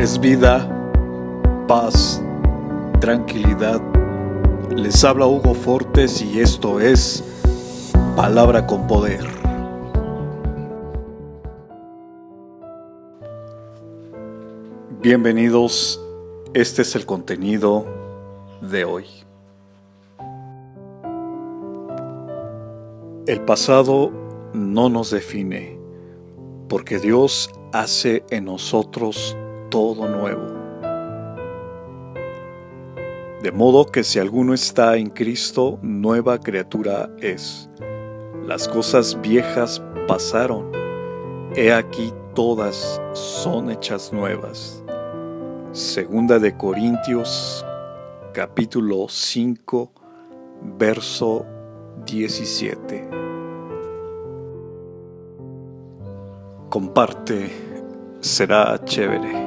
es vida, paz, tranquilidad. Les habla Hugo Fortes y esto es Palabra con Poder. Bienvenidos, este es el contenido de hoy. El pasado no nos define, porque Dios hace en nosotros todo nuevo. De modo que si alguno está en Cristo, nueva criatura es. Las cosas viejas pasaron, he aquí todas son hechas nuevas. Segunda de Corintios capítulo 5 verso 17. Comparte, será chévere.